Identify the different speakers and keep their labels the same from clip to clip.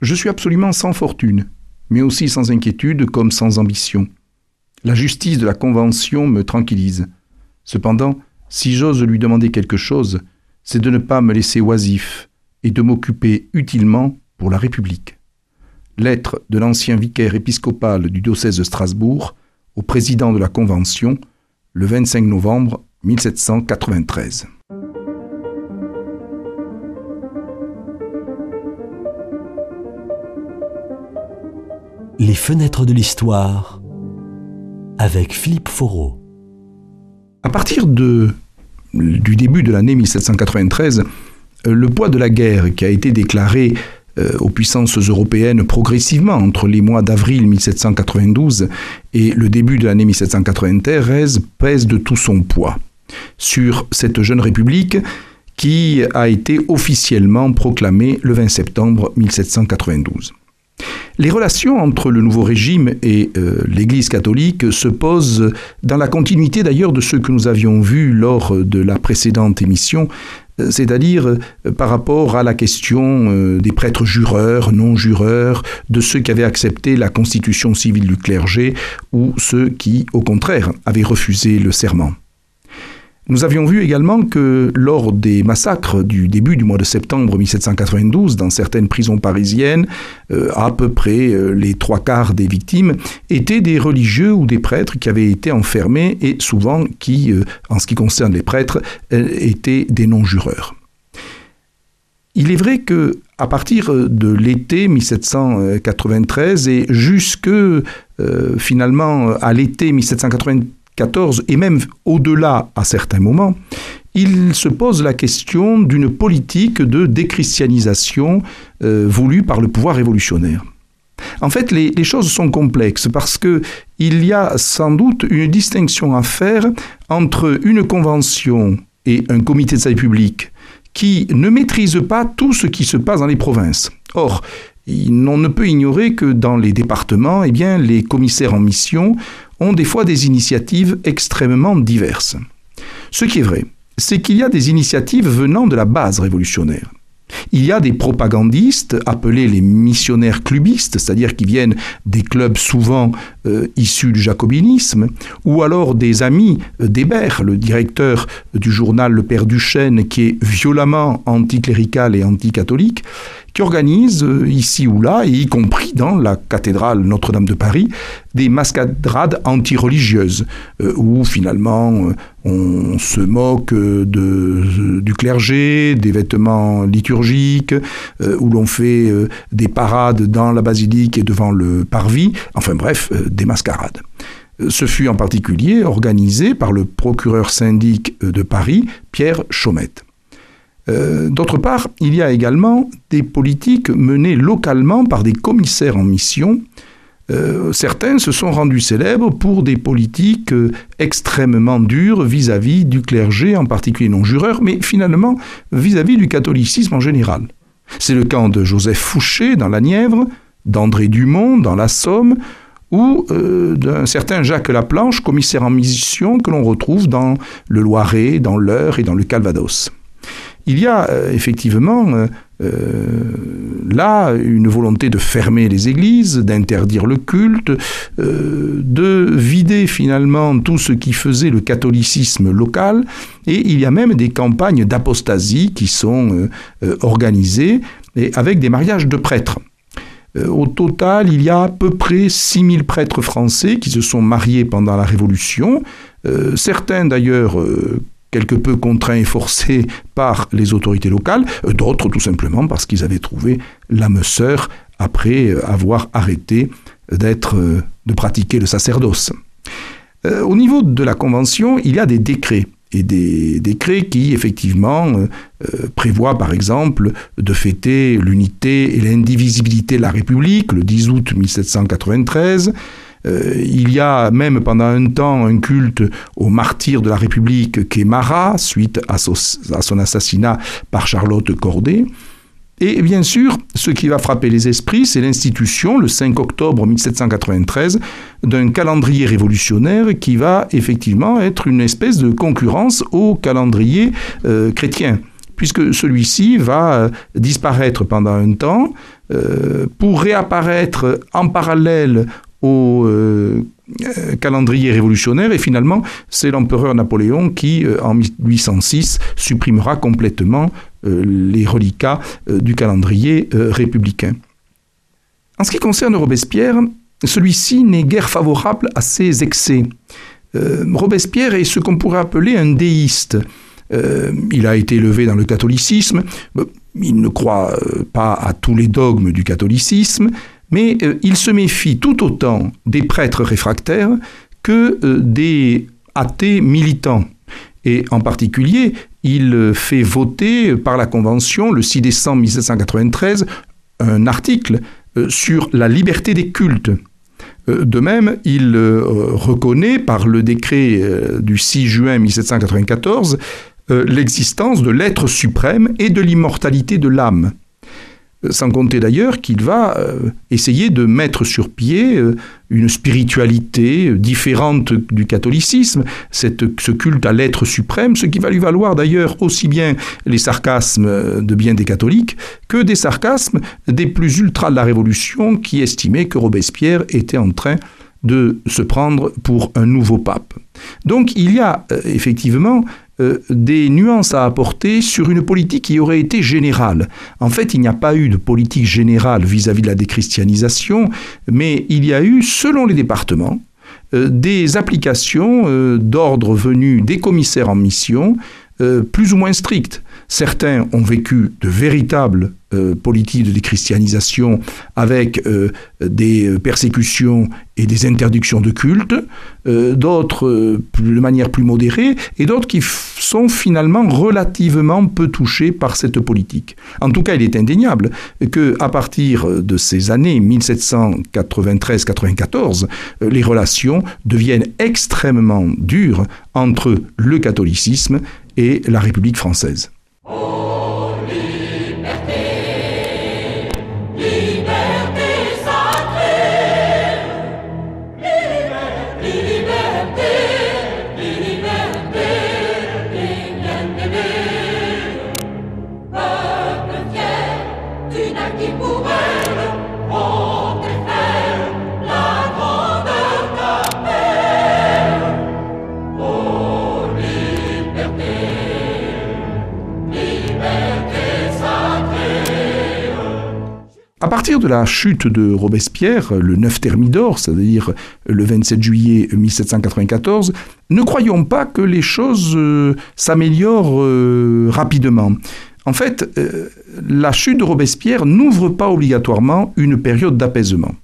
Speaker 1: Je suis absolument sans fortune, mais aussi sans inquiétude comme sans ambition. La justice de la Convention me tranquillise. Cependant, si j'ose lui demander quelque chose, c'est de ne pas me laisser oisif et de m'occuper utilement pour la République. Lettre de l'ancien vicaire épiscopal du diocèse de Strasbourg au président de la Convention le 25 novembre 1793.
Speaker 2: Les fenêtres de l'histoire avec Philippe Foreau.
Speaker 1: À partir du début de l'année 1793, euh, le poids de la guerre qui a été déclarée euh, aux puissances européennes progressivement entre les mois d'avril 1792 et le début de l'année 1793 pèse de tout son poids sur cette jeune république qui a été officiellement proclamée le 20 septembre 1792. Les relations entre le nouveau régime et euh, l'Église catholique se posent dans la continuité d'ailleurs de ce que nous avions vu lors de la précédente émission, euh, c'est-à-dire euh, par rapport à la question des prêtres jureurs, non jureurs, de ceux qui avaient accepté la constitution civile du clergé ou ceux qui, au contraire, avaient refusé le serment. Nous avions vu également que lors des massacres du début du mois de septembre 1792, dans certaines prisons parisiennes, euh, à peu près euh, les trois quarts des victimes étaient des religieux ou des prêtres qui avaient été enfermés et souvent qui, euh, en ce qui concerne les prêtres, étaient des non-jureurs. Il est vrai que à partir de l'été 1793 et jusque finalement à l'été 1793, et même au-delà à certains moments, il se pose la question d'une politique de déchristianisation euh, voulue par le pouvoir révolutionnaire. En fait, les, choses sont complexes parce que il y a sans doute une distinction à faire entre une convention et un comité de salut public qui ne maîtrise pas tout ce qui se passe dans les provinces. Or, on ne peut ignorer que dans les départements, eh bien, les commissaires en mission ont des fois des initiatives extrêmement diverses. Ce qui est vrai, c'est qu'il y a des initiatives venant de la base révolutionnaire. Il y a des propagandistes appelés les missionnaires clubistes, c'est-à-dire qui viennent des clubs souvent euh, issus du jacobinisme, ou alors des amis d'Hébert, le directeur du journal Le Père Duchesne, qui est violemment anticlérical et anticatholique, qui organise euh, ici ou là, et y compris dans la cathédrale Notre-Dame de Paris, des mascarades antireligieuses, euh, où finalement euh, on se moque du clergé, des vêtements liturgiques, où l'on fait des parades dans la basilique et devant le parvis, enfin bref, des mascarades. Ce fut en particulier organisé par le procureur syndic de Paris, Pierre Chaumette. Euh, d'autre part, il y a également des politiques menées localement par des commissaires en mission. Euh, certains se sont rendus célèbres pour des politiques euh, extrêmement dures vis-à-vis du clergé, en particulier non-jureur, mais finalement vis-à-vis du catholicisme en général. C'est le cas de Joseph Fouché dans la Nièvre, d'André Dumont dans la Somme, ou d'un certain Jacques Laplanche, commissaire en mission, que l'on retrouve dans le Loiret, dans l'Eure et dans le Calvados. Il y a euh, effectivement euh, euh, là une volonté de fermer les églises, d'interdire le culte, de vider finalement tout ce qui faisait le catholicisme local, et il y a même des campagnes d'apostasie qui sont organisées et avec des mariages de prêtres. Au total, il y a à peu près 6000 prêtres français qui se sont mariés pendant la Révolution. certains d'ailleurs quelque peu contraints et forcés par les autorités locales, euh, d'autres tout simplement parce qu'ils avaient trouvé l'âme sœur après euh, avoir arrêté euh, de pratiquer le sacerdoce. Au niveau de la Convention, il y a des décrets et des décrets qui, effectivement, prévoient, par exemple, de fêter l'unité et l'indivisibilité de la République le 10 août 1793, euh, il y a même pendant un temps un culte au martyr de la République Marat, suite à, son assassinat par Charlotte Corday. Et bien sûr, ce qui va frapper les esprits, c'est l'institution, le 5 octobre 1793, d'un calendrier révolutionnaire qui va effectivement être une espèce de concurrence au calendrier euh, chrétien. Puisque celui-ci va disparaître pendant un temps pour réapparaître en parallèle au calendrier révolutionnaire et finalement c'est l'empereur Napoléon qui en 1806 supprimera complètement les reliquats du calendrier républicain. En ce qui concerne Robespierre, celui-ci n'est guère favorable à ses excès. Euh, Robespierre est ce qu'on pourrait appeler un déiste. Euh, il a été élevé dans le catholicisme, il ne croit euh, pas à tous les dogmes du catholicisme, mais il se méfie tout autant des prêtres réfractaires que des athées militants. Et en particulier, il fait voter par la Convention, le 6 décembre 1793, un article sur la liberté des cultes. Euh, de même, il euh, reconnaît par le décret euh, du 6 juin 1794 l'existence de l'être suprême et de l'immortalité de l'âme. Sans compter d'ailleurs qu'il va euh, essayer de mettre sur pied euh, une spiritualité euh, différente du catholicisme, cette, ce culte à l'être suprême, ce qui va lui valoir d'ailleurs aussi bien les sarcasmes de bien des catholiques que des sarcasmes des plus ultras de la Révolution qui estimaient que Robespierre était en train de se prendre pour un nouveau pape. Donc il y a effectivement euh, des nuances à apporter sur une politique qui aurait été générale. En fait, il n'y a pas eu de politique générale vis-à-vis de la déchristianisation, mais il y a eu, selon les départements, euh, des applications euh, d'ordre venus des commissaires en mission plus ou moins strictes. Certains ont vécu de véritables euh, politiques de déchristianisation avec euh, des euh, persécutions et des interdictions de culte, d'autres de manière plus modérée, et d'autres qui sont finalement relativement peu touchés par cette politique. En tout cas, il est indéniable que à partir de ces années 1793-94, les relations deviennent extrêmement dures entre le catholicisme et la République française. De la chute de Robespierre, le 9 Thermidor, c'est-à-dire le 27 juillet 1794, ne croyons pas que les choses euh, s'améliorent euh, rapidement. En fait, euh, la chute de Robespierre n'ouvre pas obligatoirement une période d'apaisement.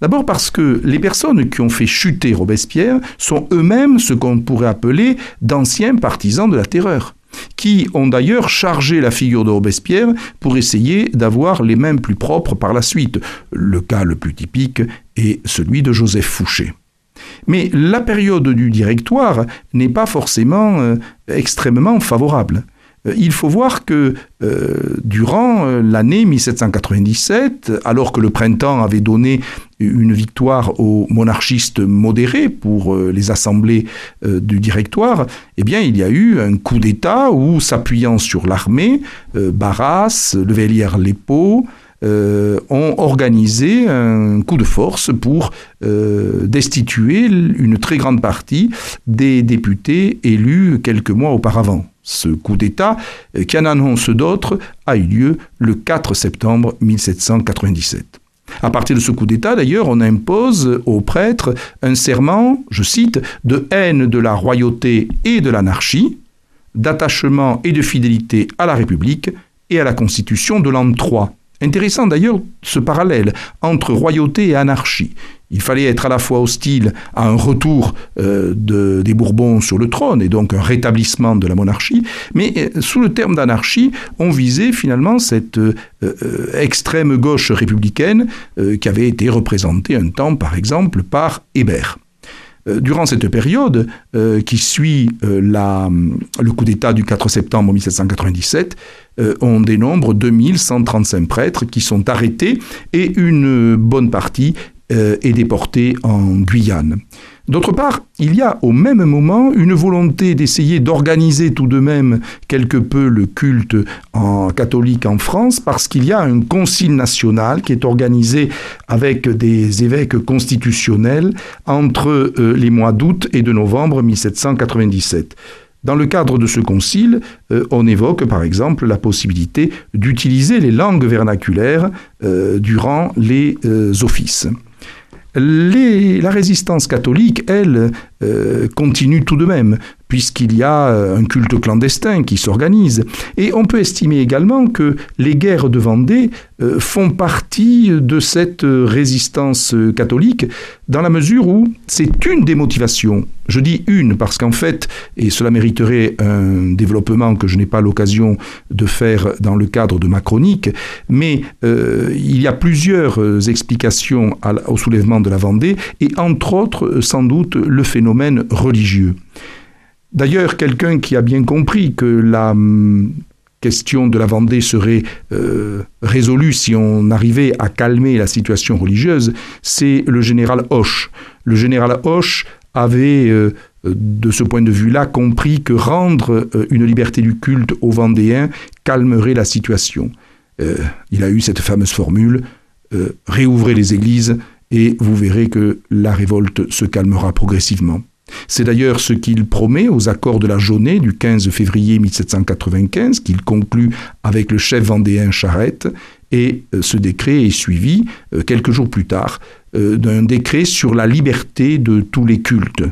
Speaker 1: D'abord parce que les personnes qui ont fait chuter Robespierre sont eux-mêmes ce qu'on pourrait appeler d'anciens partisans de la terreur qui ont d'ailleurs chargé la figure de Robespierre pour essayer d'avoir les mêmes plus propres par la suite. Le cas le plus typique est celui de Joseph Fouché. Mais la période du directoire n'est pas forcément euh, extrêmement favorable. Euh, il faut voir que euh, durant euh, l'année 1797, alors que le printemps avait donné une victoire aux monarchistes modérés pour les assemblées du directoire, eh bien il y a eu un coup d'État où, s'appuyant sur l'armée, Barras, Levellière-Lépeau, ont organisé un coup de force pour destituer une très grande partie des députés élus quelques mois auparavant. Ce coup d'État, euh, qui en annonce d'autres, a eu lieu le 4 septembre 1797. À partir de ce coup d'État, d'ailleurs, on impose aux prêtres un serment, je cite, de haine de la royauté et de l'anarchie, d'attachement et de fidélité à la République et à la Constitution de l'an 3. Intéressant d'ailleurs ce parallèle entre royauté et anarchie. Il fallait être à la fois hostile à un retour euh, des Bourbons sur le trône et donc un rétablissement de la monarchie, mais euh, sous le terme d'anarchie, on visait finalement cette euh, extrême gauche républicaine qui avait été représentée un temps, par exemple, par Hébert. Durant cette période qui suit le coup d'État du 4 septembre 1797, on dénombre 2135 prêtres qui sont arrêtés et une bonne partie est déporté en Guyane. D'autre part, il y a au même moment une volonté d'essayer d'organiser tout de même quelque peu le culte en catholique en France parce qu'il y a un concile national qui est organisé avec des évêques constitutionnels entre euh, les mois d'août et de novembre 1797. Dans le cadre de ce concile, euh, on évoque par exemple la possibilité d'utiliser les langues vernaculaires euh, durant les offices la résistance catholique, elle, euh, continue tout de même, puisqu'il y a euh, un culte clandestin qui s'organise. Et on peut estimer également que les guerres de Vendée euh, font partie de cette résistance catholique, dans la mesure où c'est une des motivations. Je dis une parce qu'en fait, et cela mériterait un développement que je n'ai pas l'occasion de faire dans le cadre de ma chronique, mais il y a plusieurs explications au soulèvement de la Vendée, et entre autres, sans doute, le phénomène religieux. D'ailleurs, quelqu'un qui a bien compris que la hum, question de la Vendée serait euh, résolue si on arrivait à calmer la situation religieuse, c'est le général Hoche. Le général Hoche avait, euh, de ce point de vue-là, compris que rendre euh, une liberté du culte aux Vendéens calmerait la situation. il a eu cette fameuse formule réouvrez les églises et vous verrez que la révolte se calmera progressivement. C'est d'ailleurs ce qu'il promet aux accords de la Jaunée du 15 février 1795, qu'il conclut avec le chef vendéen Charette, et euh, ce décret est suivi, euh, quelques jours plus tard, euh, d'un décret sur la liberté de tous les cultes.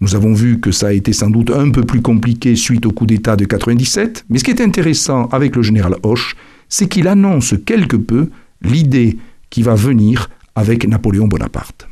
Speaker 1: Nous avons vu que ça a été sans doute un peu plus compliqué suite au coup d'État de 97, mais ce qui est intéressant avec le général Hoche, c'est qu'il annonce quelque peu l'idée qui va venir avec Napoléon Bonaparte.